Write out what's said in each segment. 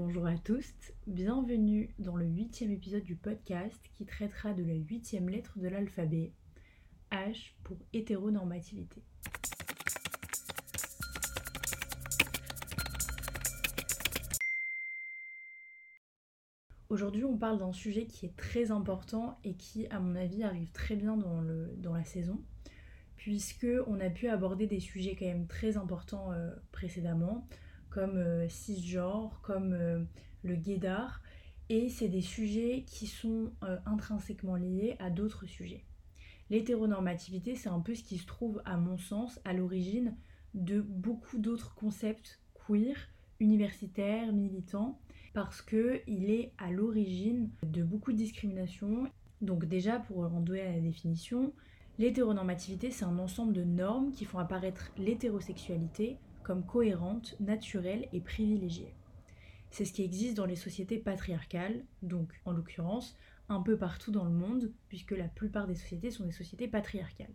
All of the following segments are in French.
Bonjour à tous, bienvenue dans le huitième épisode du podcast qui traitera de la huitième lettre de l'alphabet, H pour hétéronormativité. Aujourd'hui, on parle d'un sujet qui est très important et qui, à mon avis, arrive très bien dans, la saison, puisque on a pu aborder des sujets quand même très importants euh, précédemment, comme euh, cisgenre, comme euh, le guédard, et c'est des sujets qui sont intrinsèquement liés à d'autres sujets. L'hétéronormativité, c'est un peu ce qui se trouve, à mon sens, à l'origine de beaucoup d'autres concepts queer, universitaires, militants, parce qu'il est à l'origine de beaucoup de discriminations. Donc déjà, pour en donner la définition, l'hétéronormativité, c'est un ensemble de normes qui font apparaître l'hétérosexualité cohérente, naturelle et privilégiée. C'est ce qui existe dans les sociétés patriarcales, donc en l'occurrence un peu partout dans le monde, puisque la plupart des sociétés sont des sociétés patriarcales.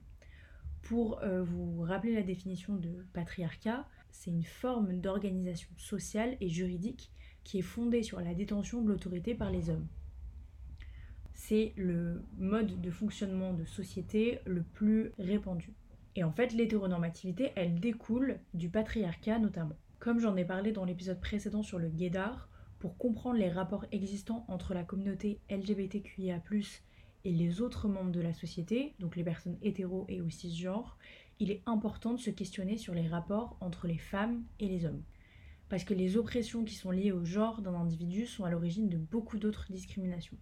Pour euh, vous rappeler la définition de patriarcat, c'est une forme d'organisation sociale et juridique qui est fondée sur la détention de l'autorité par les hommes. C'est le mode de fonctionnement de société le plus répandu. Et en fait, l'hétéronormativité, elle découle du patriarcat notamment. Comme j'en ai parlé dans l'épisode précédent sur le guédard, pour comprendre les rapports existants entre la communauté LGBTQIA+, et les autres membres de la société, donc les personnes hétéros et aussi cisgenres, il est important de se questionner sur les rapports entre les femmes et les hommes parce que les oppressions qui sont liées au genre d'un individu sont à l'origine de beaucoup d'autres discriminations.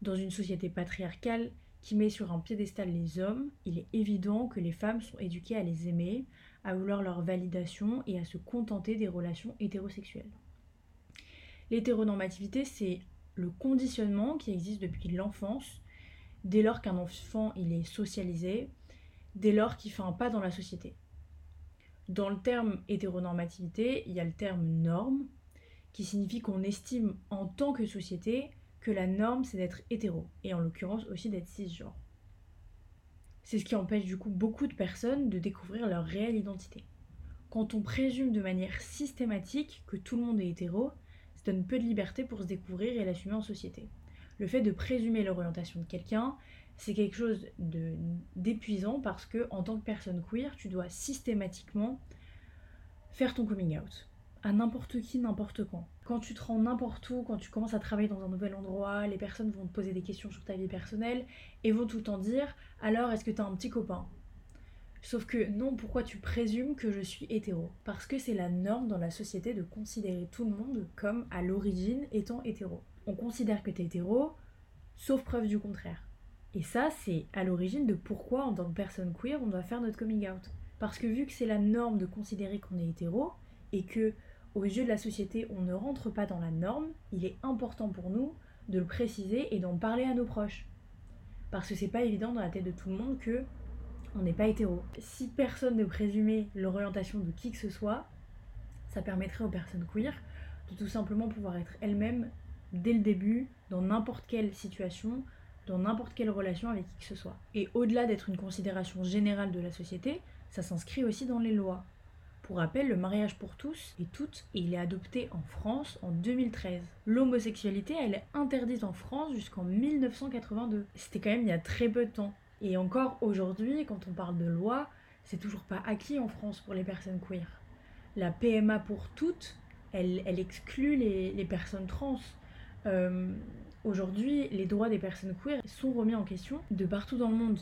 Dans une société patriarcale qui met sur un piédestal les hommes, il est évident que les femmes sont éduquées à les aimer, à vouloir leur validation et à se contenter des relations hétérosexuelles. L'hétéronormativité, c'est le conditionnement qui existe depuis l'enfance, dès lors qu'un enfant est socialisé, dès lors qu'il fait un pas dans la société. Dans le terme hétéronormativité, il y a le terme norme, qui signifie qu'on estime en tant que société que la norme c'est d'être hétéro, et en l'occurrence aussi d'être cisgenre. C'est ce qui empêche du coup beaucoup de personnes de découvrir leur réelle identité. Quand on présume de manière systématique que tout le monde est hétéro, ça donne peu de liberté pour se découvrir et l'assumer en société. Le fait de présumer l'orientation de quelqu'un, c'est quelque chose d'épuisant parce que en tant que personne queer, tu dois systématiquement faire ton coming out à n'importe qui, n'importe quand. Quand tu te rends n'importe où, quand tu commences à travailler dans un nouvel endroit, les personnes vont te poser des questions sur ta vie personnelle et vont tout le temps dire alors est-ce que t'as un petit copain? Sauf que non, pourquoi tu présumes que je suis hétéro? Parce que c'est la norme dans la société de considérer tout le monde comme à l'origine étant hétéro. On considère que t'es hétéro, sauf preuve du contraire. Et ça, c'est à l'origine de pourquoi, en tant que personne queer, on doit faire notre coming out. Parce que vu que c'est la norme de considérer qu'on est hétéro, et que, aux yeux de la société, on ne rentre pas dans la norme, il est important pour nous de le préciser et d'en parler à nos proches. Parce que c'est pas évident dans la tête de tout le monde que on n'est pas hétéro. Si personne ne présumait l'orientation de qui que ce soit, ça permettrait aux personnes queer de tout simplement pouvoir être elles-mêmes dès le début, dans n'importe quelle situation, dans n'importe quelle relation avec qui que ce soit. Et au-delà d'être une considération générale de la société, ça s'inscrit aussi dans les lois. Pour rappel, le mariage pour tous et toutes, et il est adopté en France en 2013. L'homosexualité, elle est interdite en France jusqu'en 1982. C'était quand même il y a très peu de temps. Et encore aujourd'hui, quand on parle de loi, c'est toujours pas acquis en France pour les personnes queer. La PMA pour toutes, elle, elle exclut les, les personnes trans. Euh, Aujourd'hui, les droits des personnes queer sont remis en question de partout dans le monde.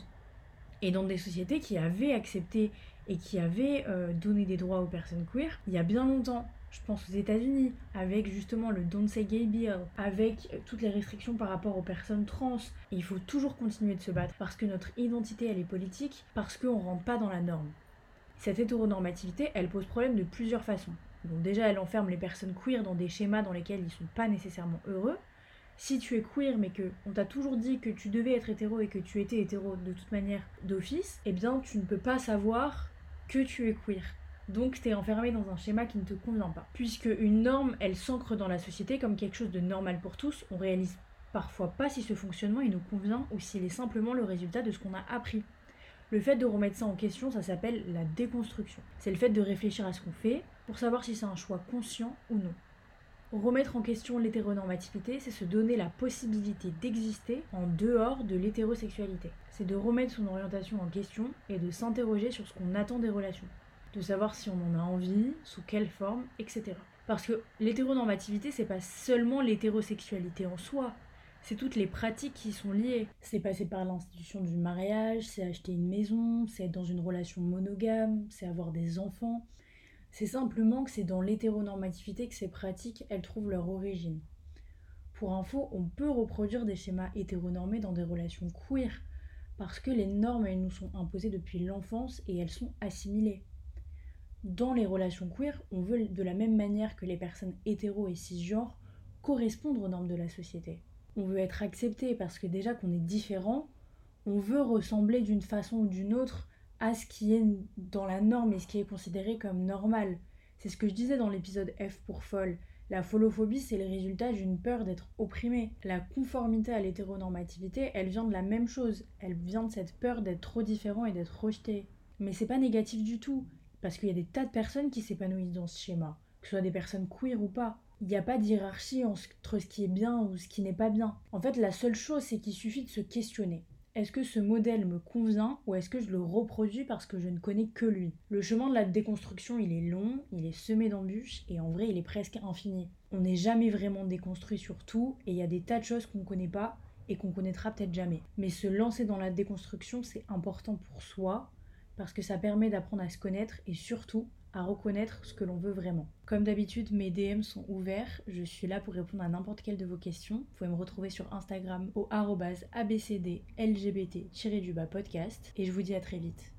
Et dans des sociétés qui avaient accepté et qui avaient euh, donné des droits aux personnes queer il y a bien longtemps. Je pense aux États-Unis, avec justement le Don't Say Gay Bill, avec euh, toutes les restrictions par rapport aux personnes trans. il faut toujours continuer de se battre parce que notre identité elle est politique, parce qu'on rentre pas dans la norme. Cette hétéronormativité, elle pose problème de plusieurs façons. Donc déjà, elle enferme les personnes queer dans des schémas dans lesquels ils sont pas nécessairement heureux, si tu es queer mais que on t'a toujours dit que tu devais être hétéro et que tu étais hétéro de toute manière d'office, eh bien tu ne peux pas savoir que tu es queer. Donc tu es enfermé dans un schéma qui ne te convient pas. Puisque une norme, elle s'ancre dans la société comme quelque chose de normal pour tous, on réalise parfois pas si ce fonctionnement il nous convient ou s'il est simplement le résultat de ce qu'on a appris. Le fait de remettre ça en question, ça s'appelle la déconstruction. C'est le fait de réfléchir à ce qu'on fait pour savoir si c'est un choix conscient ou non. Remettre en question l'hétéronormativité, c'est se donner la possibilité d'exister en dehors de l'hétérosexualité. C'est de remettre son orientation en question et de s'interroger sur ce qu'on attend des relations. De savoir si on en a envie, sous quelle forme, etc. Parce que l'hétéronormativité, c'est pas seulement l'hétérosexualité en soi, c'est toutes les pratiques qui sont liées. C'est passer par l'institution du mariage, c'est acheter une maison, c'est être dans une relation monogame, c'est avoir des enfants. C'est simplement que c'est dans l'hétéronormativité que ces pratiques, elles trouvent leur origine. Pour info, on peut reproduire des schémas hétéronormés dans des relations queer, parce que les normes, elles nous sont imposées depuis l'enfance et elles sont assimilées. Dans les relations queer, on veut de la même manière que les personnes hétéro et cisgenres correspondre aux normes de la société on veut être accepté parce que déjà qu'on est différent, on veut ressembler d'une façon ou d'une autre à ce qui est dans la norme et ce qui est considéré comme normal. C'est ce que je disais dans l'épisode F pour folle. La folophobie, c'est le résultat d'une peur d'être opprimé. La conformité à l'hétéronormativité, elle vient de la même chose. Elle vient de cette peur d'être trop différent et d'être rejeté. Mais c'est pas négatif du tout, parce qu'il y a des tas de personnes qui s'épanouissent dans ce schéma, que ce soit des personnes queer ou pas il n'y a pas d'hierarchie entre ce qui est bien ou ce qui n'est pas bien. En fait, la seule chose, c'est qu'il suffit de se questionner. Est-ce que ce modèle me convient ou est-ce que je le reproduis parce que je ne connais que lui? Le chemin de la déconstruction, il est long, il est semé d'embûches et en vrai, il est presque infini. On n'est jamais vraiment déconstruit sur tout et il y a des tas de choses qu'on ne connaît pas et qu'on connaîtra peut-être jamais. Mais se lancer dans la déconstruction, c'est important pour soi parce que ça permet d'apprendre à se connaître et surtout à reconnaître ce que l'on veut vraiment. Comme d'habitude, mes DM sont ouverts. Je suis là pour répondre à n'importe quelle de vos questions. Vous pouvez me retrouver sur Instagram au abcdlgbt-podcast. Et je vous dis à très vite.